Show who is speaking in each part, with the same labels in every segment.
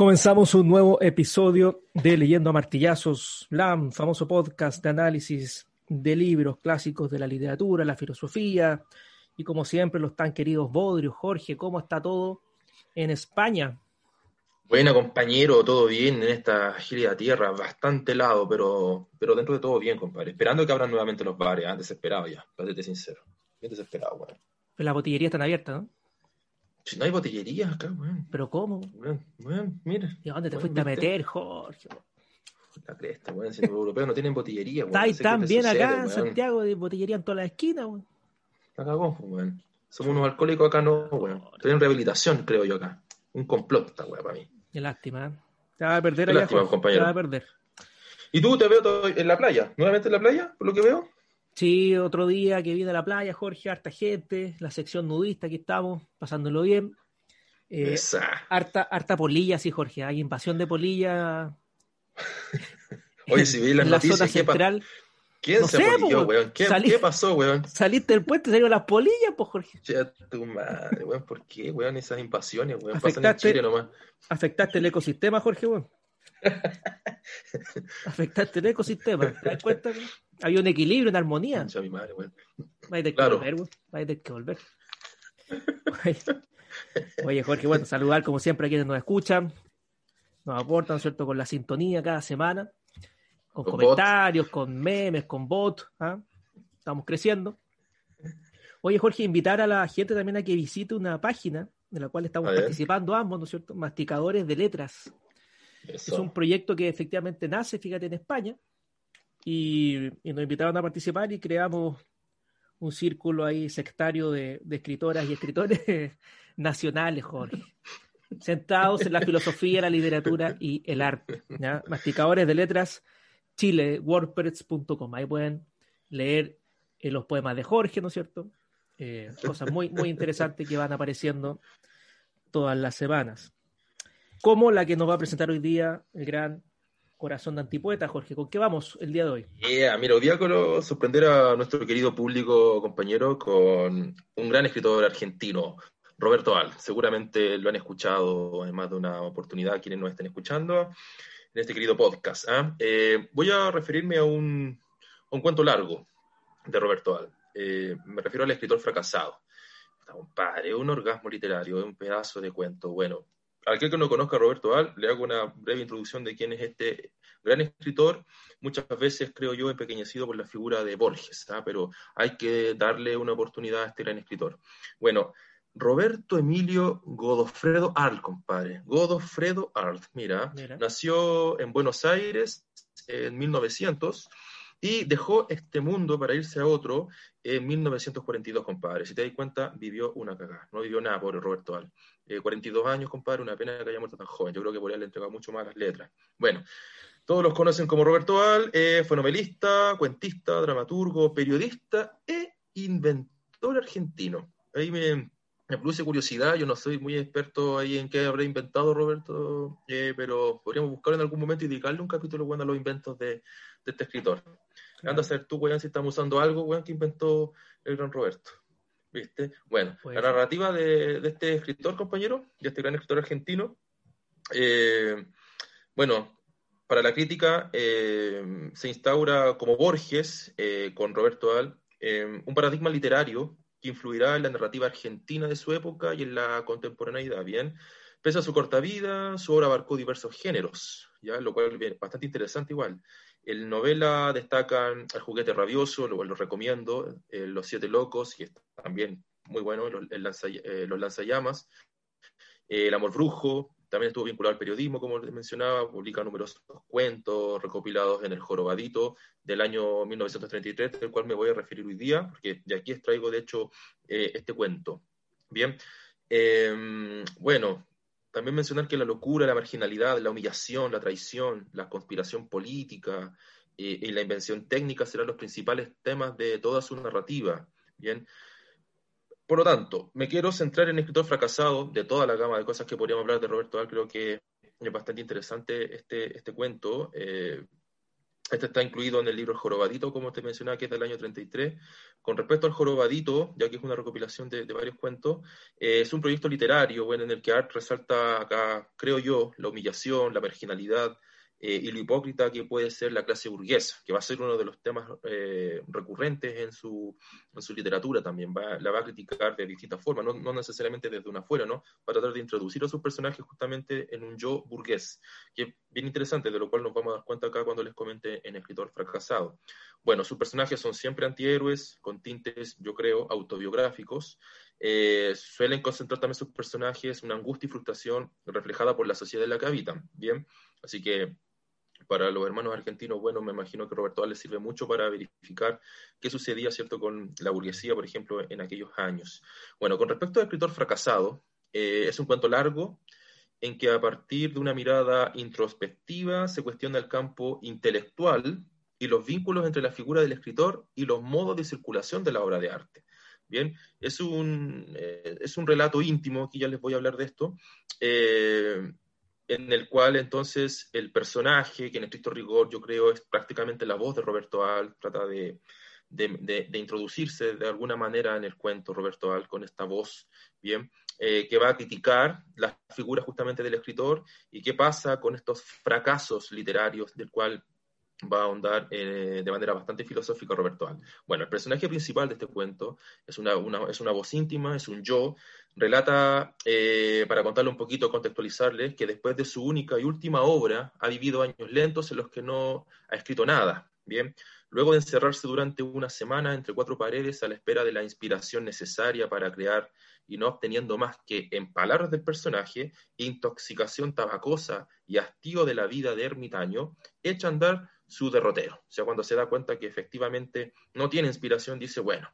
Speaker 1: Comenzamos un nuevo episodio de Leyendo a Martillazos, LAM, famoso podcast de análisis de libros clásicos de la literatura, la filosofía, y como siempre los tan queridos Bodrio, Jorge, ¿cómo está todo en España?
Speaker 2: Buena compañero, todo bien en esta de tierra, bastante helado, pero, pero dentro de todo bien, compadre. Esperando que abran nuevamente los bares, ¿eh? desesperado ya, para serte sincero. Bien desesperado, weón.
Speaker 1: Pero las botillerías están abiertas, ¿no?
Speaker 2: Si no hay botillería acá, weón.
Speaker 1: ¿Pero cómo?
Speaker 2: Weón, mira.
Speaker 1: ¿Y a dónde te fuiste a meter, Jorge?
Speaker 2: La cresta, weón. Si los europeos no tienen botillería,
Speaker 1: weón. Está tan bien acá en Santiago, de botillería en todas las esquinas, weón.
Speaker 2: La cagó, weón. Somos unos alcohólicos acá, no, weón. Estoy en rehabilitación, creo yo acá. Un complot esta weón para mí.
Speaker 1: Qué lástima, ¿eh? Te vas a perder
Speaker 2: Qué
Speaker 1: allá,
Speaker 2: lástima, compañero.
Speaker 1: Te vas a perder.
Speaker 2: ¿Y tú te veo en la playa? ¿Nuevamente en la playa, por lo que veo?
Speaker 1: Sí, otro día que viene a la playa, Jorge, harta gente, la sección nudista, aquí estamos, pasándolo bien. Eh, harta, harta polilla, sí, Jorge. Hay invasión de polilla.
Speaker 2: Oye, si vi las
Speaker 1: en
Speaker 2: noticias,
Speaker 1: la zona central.
Speaker 2: ¿Quién se
Speaker 1: sé,
Speaker 2: weón? ¿Qué,
Speaker 1: salí-
Speaker 2: ¿Qué pasó, weón?
Speaker 1: Saliste del puente, salieron las polillas, pues, Jorge.
Speaker 2: Che, tu madre, weón, ¿por qué, weón? Esas invasiones, weón, pasan en
Speaker 1: Afectaste-
Speaker 2: Chile nomás.
Speaker 1: Afectaste el ecosistema, Jorge, weón. Afectaste el ecosistema. ¿Te das cuenta? weón? Hay un equilibrio, una armonía.
Speaker 2: Concha mi madre.
Speaker 1: Va a tener que volver, weón. Va a tener que volver. Oye, Jorge, bueno, saludar como siempre a quienes nos escuchan, nos aportan, ¿no es cierto?, con la sintonía cada semana, con,
Speaker 2: Con
Speaker 1: comentarios, con memes, con bots. ¿ah? Estamos creciendo. Oye, Jorge, invitar a la gente también a que visite una página de la cual estamos participando ambos, ¿no es cierto? Masticadores de Letras.
Speaker 2: Eso.
Speaker 1: Es un proyecto que efectivamente nace, fíjate, en España. Y, nos invitaron a participar y creamos un círculo ahí sectario de, escritoras y escritores nacionales, Jorge. Sentados en la filosofía, la literatura y el arte. Masticadores de letras, Chile, wordpress.com. Ahí pueden leer eh, los poemas de Jorge, ¿no es cierto? Eh, cosas muy, muy interesantes que van apareciendo todas las semanas como la que nos va a presentar hoy día el gran corazón de antipoeta, Jorge. ¿Con qué vamos el día de hoy?
Speaker 2: Yeah, mira, quiero sorprender a nuestro querido público, compañero, con un gran escritor argentino, Roberto Al. Seguramente lo han escuchado en más de una oportunidad quienes nos estén escuchando en este querido podcast. ¿ah? Eh, voy a referirme a un, a un cuento largo de Roberto Al. Eh, me refiero al escritor fracasado. Está compadre, un orgasmo literario, un pedazo de cuento. Bueno, al que no conozca a Roberto Al, le hago una breve introducción de quién es este gran escritor, muchas veces creo yo empequeñecido por la figura de Borges, ¿ah? pero hay que darle una oportunidad a este gran escritor. Bueno, Roberto Emilio Godofredo Arlt, compadre. Godofredo Arlt, mira,
Speaker 1: Mira.
Speaker 2: nació en Buenos Aires en 1900 y dejó este mundo para irse a otro en 1942, compadre. Si te das cuenta, vivió una cagada. No vivió nada, pobre Roberto Al. Eh, 42 años, compadre, una pena que haya muerto tan joven. Yo creo que por él le entregado mucho más las letras. Bueno, todos los conocen como Roberto Al. eh, fue novelista, cuentista, dramaturgo, periodista e inventor argentino. Ahí me, me produce curiosidad. Yo no soy muy experto ahí en qué habrá inventado Roberto, eh, pero podríamos buscar en algún momento y dedicarle un capítulo bueno a los inventos de, de este escritor. Anda a ser tú, weón, si estamos usando algo, weón, que inventó el gran Roberto. ¿Viste? Bueno,
Speaker 1: Puede
Speaker 2: la narrativa de, de este escritor, compañero, de este gran escritor argentino, eh, bueno, para la crítica eh, se instaura como Borges, eh, con Roberto Al, un paradigma literario que influirá en la narrativa argentina de su época y en la contemporaneidad, ¿bien? Pese a su corta vida, su obra abarcó diversos géneros, ¿ya? Lo cual es bastante interesante igual. En novela destacan El juguete rabioso, lo lo recomiendo, eh, Los siete locos, y es también muy bueno, Los, el eh, lanzallamas, Eh, El amor brujo, también estuvo vinculado al periodismo, como les mencionaba, publica numerosos cuentos recopilados en El jorobadito del año 1933, del cual me voy a referir hoy día, porque de aquí extraigo, de hecho, este cuento. Bien, Eh, bueno, también mencionar que la locura, la marginalidad, la humillación, la traición, la conspiración política eh, y la invención técnica serán los principales temas de toda su narrativa. Bien. Por lo tanto, me quiero centrar en el escritor fracasado, de toda la gama de cosas que podríamos hablar de Roberto Al, creo que es bastante interesante este, este cuento. eh, Este está incluido en el libro Jorobadito, como te mencionaba, que es del año 33. Con respecto al Jorobadito, ya que es una recopilación de, varios cuentos, eh, es un proyecto literario bueno, en el que Art resalta acá, creo yo, la humillación, la marginalidad, eh, y lo hipócrita que puede ser la clase burguesa, que va a ser uno de los temas eh, recurrentes en su, en su literatura también. La va a criticar de distintas formas, no, no, necesariamente desde una afuera, ¿no? Va a tratar de introducir a sus personajes justamente en un yo burgués, que es bien interesante, de lo cual nos vamos a dar cuenta acá cuando les comente en Escritor Fracasado. Bueno, sus personajes son siempre antihéroes, con tintes, yo creo, autobiográficos. Eh, suelen concentrar también sus personajes una angustia y frustración reflejada por la sociedad en la que habitan. Bien, así que para los hermanos argentinos, bueno, me imagino que Roberto les sirve mucho para verificar qué sucedía, ¿cierto?, con la burguesía, por ejemplo, en aquellos años. Bueno, con respecto al escritor fracasado, eh, es un cuento largo en que a partir de una mirada introspectiva se cuestiona el campo intelectual y los vínculos entre la figura del escritor y los modos de circulación de la obra de arte. Bien, es un, eh, es un relato íntimo, aquí ya les voy a hablar de esto, eh, en el cual entonces el personaje, que en estricto rigor yo creo es prácticamente la voz de Roberto Al, trata de, de, introducirse de alguna manera en el cuento Roberto Al con esta voz, bien, eh, que va a criticar la figura justamente del escritor y qué pasa con estos fracasos literarios del cual va a ahondar eh, de manera bastante filosófica Roberto Al. Bueno, el personaje principal de este cuento es una, es una voz íntima, es un yo, relata, eh, para contarle un poquito, contextualizarles, que después de su única y última obra ha vivido años lentos en los que no ha escrito nada, ¿bien? Luego de encerrarse durante una semana entre cuatro paredes a la espera de la inspiración necesaria para crear y no obteniendo más que, en palabras del personaje, intoxicación tabacosa y hastío de la vida de ermitaño, echa a andar su derrotero. O sea, cuando se da cuenta que efectivamente no tiene inspiración, dice, bueno,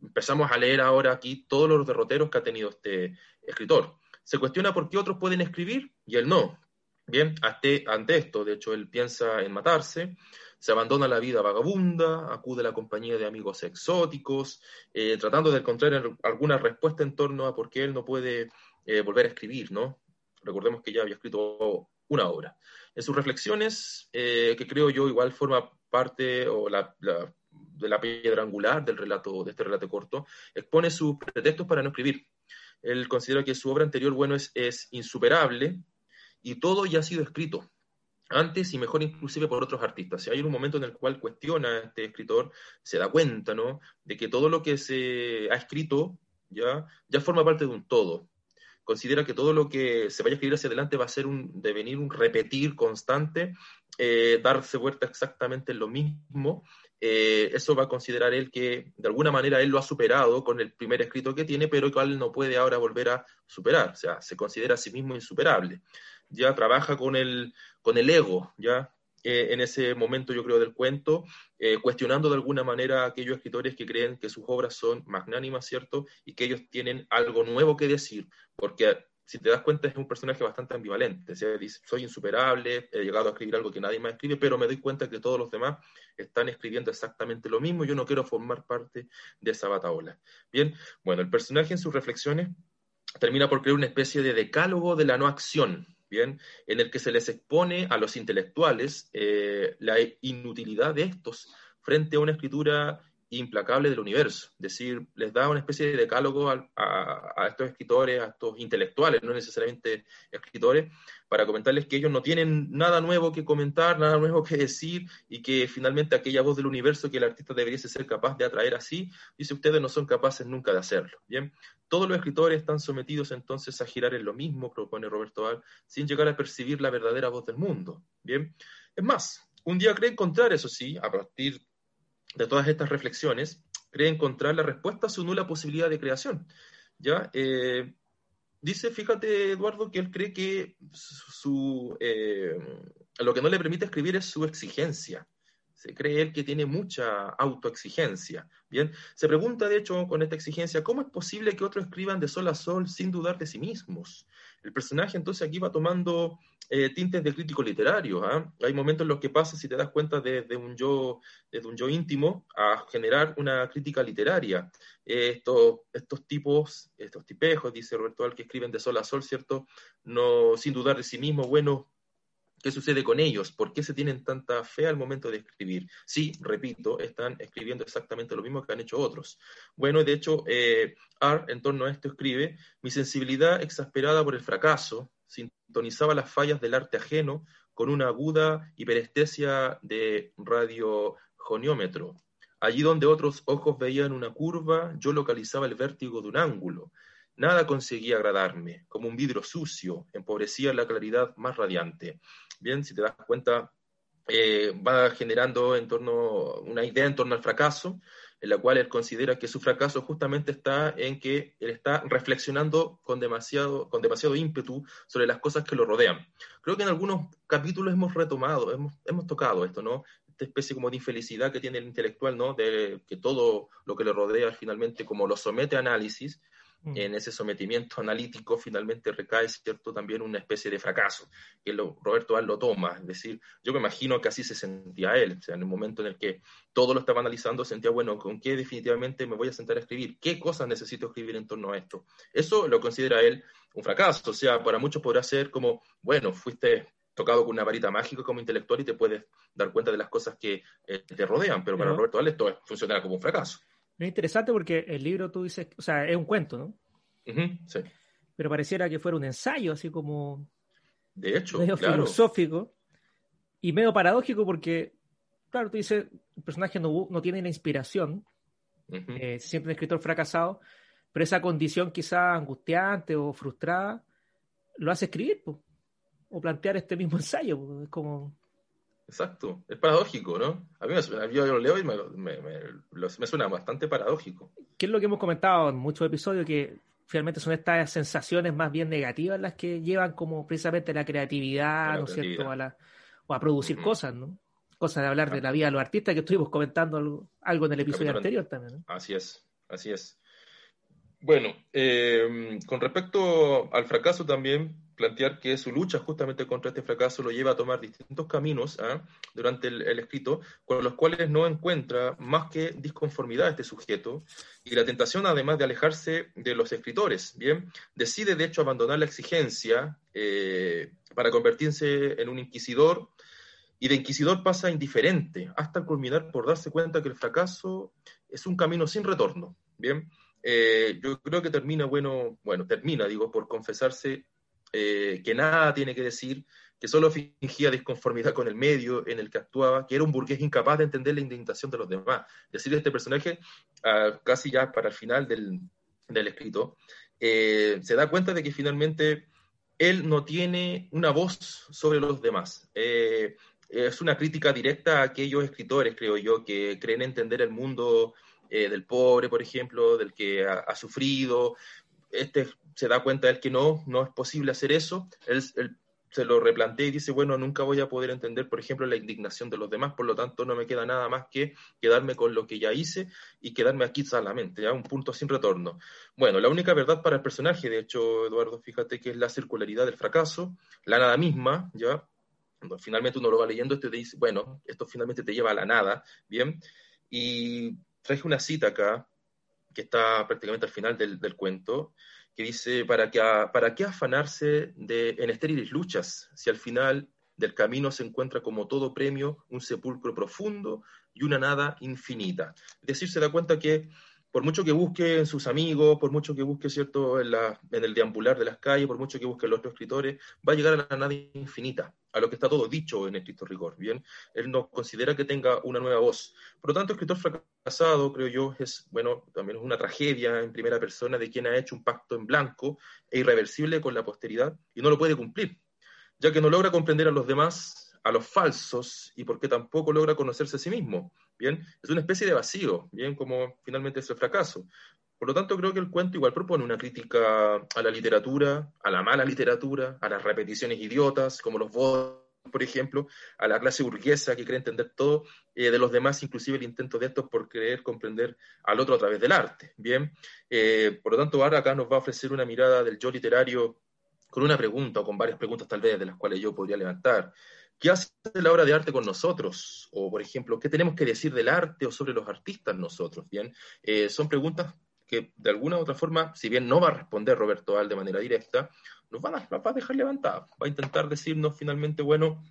Speaker 2: empezamos a leer ahora aquí todos los derroteros que ha tenido este escritor. Se cuestiona por qué otros pueden escribir y él no. Bien, ante, esto, de hecho, él piensa en matarse, se abandona la vida vagabunda, acude a la compañía de amigos exóticos, eh, tratando de encontrar alguna respuesta en torno a por qué él no puede eh, volver a escribir, ¿no? Recordemos que ya había escrito una obra. En sus reflexiones, eh, que creo yo igual forma parte o la, de la piedra angular del relato, de este relato corto, expone sus pretextos para no escribir. Él considera que su obra anterior, bueno, es, es insuperable y todo ya ha sido escrito antes y mejor inclusive por otros artistas. Si hay un momento en el cual cuestiona a este escritor, se da cuenta, ¿no? De que todo lo que se ha escrito ya, ya forma parte de un todo considera que todo lo que se vaya a escribir hacia adelante va a ser un devenir, un repetir constante, eh, darse vuelta exactamente en lo mismo. Eh, eso va a considerar él que de alguna manera él lo ha superado con el primer escrito que tiene, pero que no puede ahora volver a superar. O sea, se considera a sí mismo insuperable. Ya trabaja con el, con el ego, ya eh, en ese momento, yo creo, del cuento, eh, cuestionando de alguna manera a aquellos escritores que creen que sus obras son magnánimas, ¿cierto? Y que ellos tienen algo nuevo que decir, porque si te das cuenta es un personaje bastante ambivalente, o sea, soy insuperable, he llegado a escribir algo que nadie más escribe, pero me doy cuenta que todos los demás están escribiendo exactamente lo mismo, yo no quiero formar parte de esa bataola. Bien, bueno, el personaje en sus reflexiones termina por crear una especie de decálogo de la no acción, bien, en el que se les expone a los intelectuales eh, la inutilidad de estos frente a una escritura implacable del universo. Es decir, les da una especie de decálogo a, estos escritores, a estos intelectuales, no necesariamente escritores, para comentarles que ellos no tienen nada nuevo que comentar, nada nuevo que decir, y que finalmente aquella voz del universo que el artista debería ser capaz de atraer así, dice ustedes no son capaces nunca de hacerlo. Bien, todos los escritores están sometidos entonces a girar en lo mismo, propone Roberto Val, sin llegar a percibir la verdadera voz del mundo. Bien, es más, un día cree encontrar, eso sí, a partir de todas estas reflexiones, cree encontrar la respuesta a su nula posibilidad de creación. ¿ya? Eh, dice, fíjate, Eduardo, que él cree que su, eh, lo que no le permite escribir es su exigencia. Se cree él que tiene mucha autoexigencia. Bien, se pregunta, de hecho, con esta exigencia, ¿cómo es posible que otros escriban de sol a sol sin dudar de sí mismos? El personaje entonces aquí va tomando eh, tintes de crítico literario. ¿ah? Hay momentos en los que pasa, si te das cuenta, de, un yo, desde un yo íntimo a generar una crítica literaria. estos, estos tipos, estos tipejos, dice Roberto Al, que escriben de sol a sol, ¿cierto? No, sin dudar de sí mismo, bueno, ¿Qué sucede con ellos? ¿Por qué se tienen tanta fe al momento de escribir? Sí, repito, están escribiendo exactamente lo mismo que han hecho otros. Bueno, de hecho, eh, en torno a esto, escribe, mi sensibilidad exasperada por el fracaso sintonizaba las fallas del arte ajeno con una aguda hiperestesia de radiogoniómetro. Allí donde otros ojos veían una curva, yo localizaba el vértigo de un ángulo. Nada conseguía agradarme, como un vidrio sucio, empobrecía la claridad más radiante. Bien, si te das cuenta, eh, va generando en torno, una idea en torno al fracaso, en la cual él considera que su fracaso justamente está en que él está reflexionando con demasiado, con demasiado ímpetu sobre las cosas que lo rodean. Creo que en algunos capítulos hemos retomado, hemos, hemos tocado esto, ¿no? Esta especie como de infelicidad que tiene el intelectual, ¿no? De que todo lo que le rodea finalmente como lo somete a análisis. En ese sometimiento analítico finalmente recae, ¿cierto?, también una especie de fracaso, que lo, Roberto Al lo toma, es decir, yo me imagino que así se sentía él, o sea, en el momento en el que todo lo estaba analizando, sentía, bueno, ¿con qué definitivamente me voy a sentar a escribir? ¿Qué cosas necesito escribir en torno a esto? Eso lo considera él un fracaso, o sea, para muchos podrá ser como, bueno, fuiste tocado con una varita mágica como intelectual y te puedes dar cuenta de las cosas que eh, te rodean, pero para Roberto Al esto funciona como un fracaso.
Speaker 1: Es interesante porque el libro tú dices, o sea, es un cuento, ¿no?
Speaker 2: sí.
Speaker 1: Pero pareciera que fuera un ensayo, así como.
Speaker 2: De hecho,
Speaker 1: medio filosófico y medio paradójico porque, claro, tú dices, el personaje no, no tiene la inspiración, uh siempre un escritor fracasado, pero esa condición quizá angustiante o frustrada lo hace escribir, o plantear este mismo ensayo. Es como.
Speaker 2: Exacto, es paradójico, ¿no? A mí me, yo lo leo y me, me, suena bastante paradójico.
Speaker 1: ¿Qué es lo que hemos comentado en muchos episodios? Que finalmente son estas sensaciones más bien negativas las que llevan como precisamente la creatividad, ¿no es cierto? A la, o a producir cosas, ¿no? Cosas de hablar de la vida de los artistas que estuvimos comentando algo, en el episodio anterior también. ¿no?
Speaker 2: Así es, así es. Bueno, eh, con respecto al fracaso también, plantear que su lucha justamente contra este fracaso lo lleva a tomar distintos caminos ¿ah? durante el, escrito, con los cuales no encuentra más que disconformidad este sujeto y la tentación además de alejarse de los escritores. Bien, decide de hecho abandonar la exigencia eh, para convertirse en un inquisidor y de inquisidor pasa indiferente hasta culminar por darse cuenta que el fracaso es un camino sin retorno. Bien, eh, yo creo que termina, bueno, bueno, termina, digo, por confesarse eh, que nada tiene que decir, que solo fingía disconformidad con el medio en el que actuaba, que era un burgués incapaz de entender la indignación de los demás. Decir este personaje, ah, casi ya para el final del, escrito, eh, se da cuenta de que finalmente él no tiene una voz sobre los demás. Eh, es una crítica directa a aquellos escritores, creo yo, que creen entender el mundo del pobre, por ejemplo, del que ha, sufrido, este se da cuenta él que no, no es posible hacer eso, él, se lo replantea y dice, bueno, nunca voy a poder entender, por ejemplo, la indignación de los demás, por lo tanto no me queda nada más que quedarme con lo que ya hice y quedarme aquí solamente, ya un punto sin retorno. Bueno, la única verdad para el personaje, de hecho, Eduardo, fíjate que es la circularidad del fracaso, la nada misma, ya, finalmente uno lo va leyendo, este te dice, bueno, esto finalmente te lleva a la nada, ¿bien? Y traje una cita acá que está prácticamente al final del, cuento, que dice, ¿para ¿para qué afanarse de, en estériles luchas si al final del camino se encuentra como todo premio un sepulcro profundo y una nada infinita? Es decir, se da cuenta que por mucho que busque en sus amigos, por mucho que busque, ¿cierto?, en, el deambular de las calles, por mucho que busque en los otros escritores, va a llegar a la nada infinita, a lo que está todo dicho en estricto rigor, ¿bien? Él no considera que tenga una nueva voz. Por lo tanto, escritor fracasado, creo yo, es, bueno, también es una tragedia en primera persona de quien ha hecho un pacto en blanco e irreversible con la posteridad y no lo puede cumplir, ya que no logra comprender a los demás a los falsos y porque tampoco logra conocerse a sí mismo. Bien, es una especie de vacío, bien, como finalmente es el fracaso. Por lo tanto, creo que el cuento igual propone una crítica a la literatura, a la mala literatura, a las repeticiones idiotas, como los votos, por ejemplo, a la clase burguesa que cree entender todo eh, de los demás, inclusive el intento de estos por querer comprender al otro a través del arte. Bien, eh, por lo tanto, ahora acá nos va a ofrecer una mirada del yo literario con una pregunta o con varias preguntas tal vez de las cuales yo podría levantar. ¿Qué hace la obra de arte con nosotros? O, por ejemplo, ¿qué tenemos que decir del arte o sobre los artistas nosotros? Bien, eh, son preguntas que de alguna u otra forma, si bien no va a responder Roberto Al de manera directa, nos va a, va a dejar levantadas, va a intentar decirnos finalmente, bueno,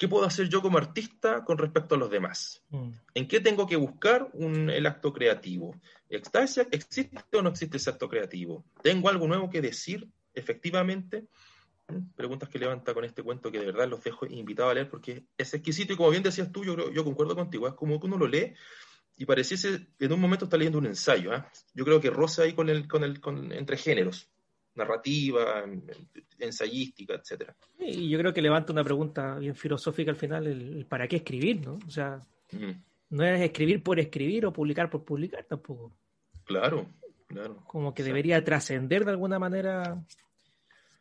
Speaker 2: ¿Qué puedo hacer yo como artista con respecto a los demás? Mm. ¿En qué tengo que buscar el acto creativo? ¿Existe o no existe ese acto creativo? ¿Tengo algo nuevo que decir efectivamente? Preguntas que levanta con este cuento que de verdad los dejo invitados a leer porque es exquisito y como bien decías tú, yo, yo concuerdo contigo, es como que uno lo lee y pareciese en un momento está leyendo un ensayo. ¿eh? Yo creo que roza ahí con el, con el, con, entre géneros narrativa, ensayística, etcétera.
Speaker 1: Y yo creo que levanta una pregunta bien filosófica al final, el, para qué escribir, ¿no? O sea, mm. no es escribir por escribir o publicar por publicar tampoco.
Speaker 2: Claro, claro.
Speaker 1: Como que debería trascender de alguna manera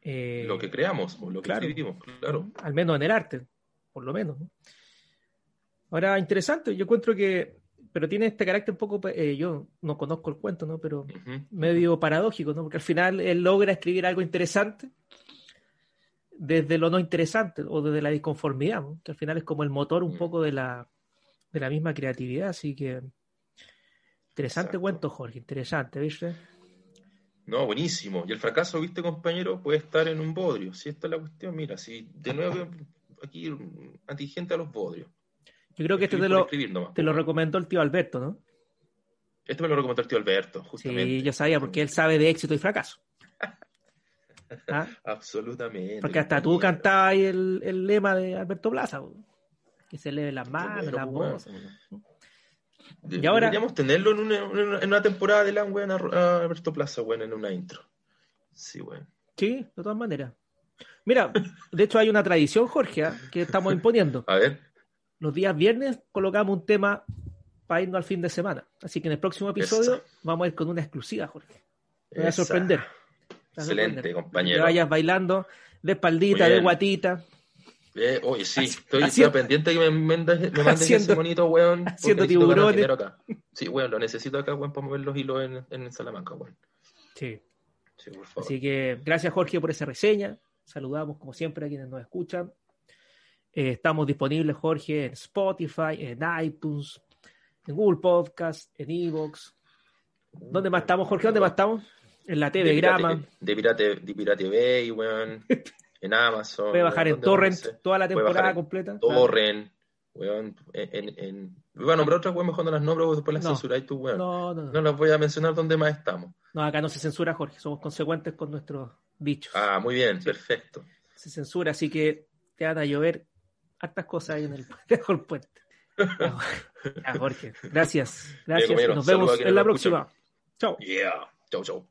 Speaker 2: eh, lo que creamos o lo que escribimos, claro.
Speaker 1: Al menos en el arte, por lo menos. Ahora, interesante, yo encuentro que pero tiene este carácter un poco, eh, yo no conozco el cuento, ¿no? Pero medio paradójico, ¿no? Porque al final él logra escribir algo interesante desde lo no interesante o desde la disconformidad, ¿no? que al final es como el motor un mm. poco de la, de la misma creatividad, así que interesante cuento, Jorge, interesante, ¿viste?
Speaker 2: No, buenísimo. Y el fracaso, viste, compañero, puede estar en un bodrio. Si esta es la cuestión, mira, si de nuevo aquí antigente a los bodrios.
Speaker 1: Yo creo que este te lo, te lo recomendó el tío Alberto, ¿no?
Speaker 2: Este me lo recomendó el tío Alberto, justamente.
Speaker 1: Sí, yo sabía, porque él sabe de éxito y fracaso.
Speaker 2: ¿Ah? Absolutamente.
Speaker 1: Porque hasta tú cantabas el, el, lema de Alberto Plaza, que se lee las manos, las voces.
Speaker 2: Y ahora... Deberíamos tenerlo en una, en una temporada de la weón, a Alberto Plaza, bueno, en una intro. Sí, bueno.
Speaker 1: Sí, de todas maneras. Mira, de hecho hay una tradición, Jorge, ¿ah? que estamos imponiendo.
Speaker 2: A ver
Speaker 1: los días viernes colocamos un tema para irnos al fin de semana. Así que en el próximo episodio vamos a ir con una exclusiva, Jorge. Te voy a sorprender.
Speaker 2: Excelente, compañero. Que
Speaker 1: vayas bailando de espaldita, de guatita.
Speaker 2: Eh, oye, sí, estoy, pendiente que me, mandes, ese bonito, weón.
Speaker 1: Haciendo tiburones.
Speaker 2: Sí, weón, lo necesito acá, weón, para mover los hilos en, en Salamanca, weón.
Speaker 1: Sí. sí por favor. Así que gracias, Jorge, por esa reseña. Saludamos, como siempre, a quienes nos escuchan. Eh, estamos disponibles, Jorge, en Spotify, en iTunes, en Google Podcast, en Evox. ¿Dónde más estamos, Jorge? ¿Dónde más estamos? En la TV Grama.
Speaker 2: De Pirate, de Pirate Bay, weón. En Amazon.
Speaker 1: Puede bajar en Torrent toda la temporada completa.
Speaker 2: Torrent, weón. En, en, Voy a nombrar otras weón mejor no las nombro, después las no. censuráis tú, weón. No, no, no. No las voy a mencionar dónde más estamos.
Speaker 1: No, acá no se censura, Jorge. Somos consecuentes con nuestros dichos.
Speaker 2: Ah, muy bien, perfecto.
Speaker 1: Se censura, así que te van a llover hartas cosas ahí en el debajo del puente. Ya, Jorge, gracias. Gracias. Nos vemos en la próxima. Chao.
Speaker 2: Yeah. Chao, chao.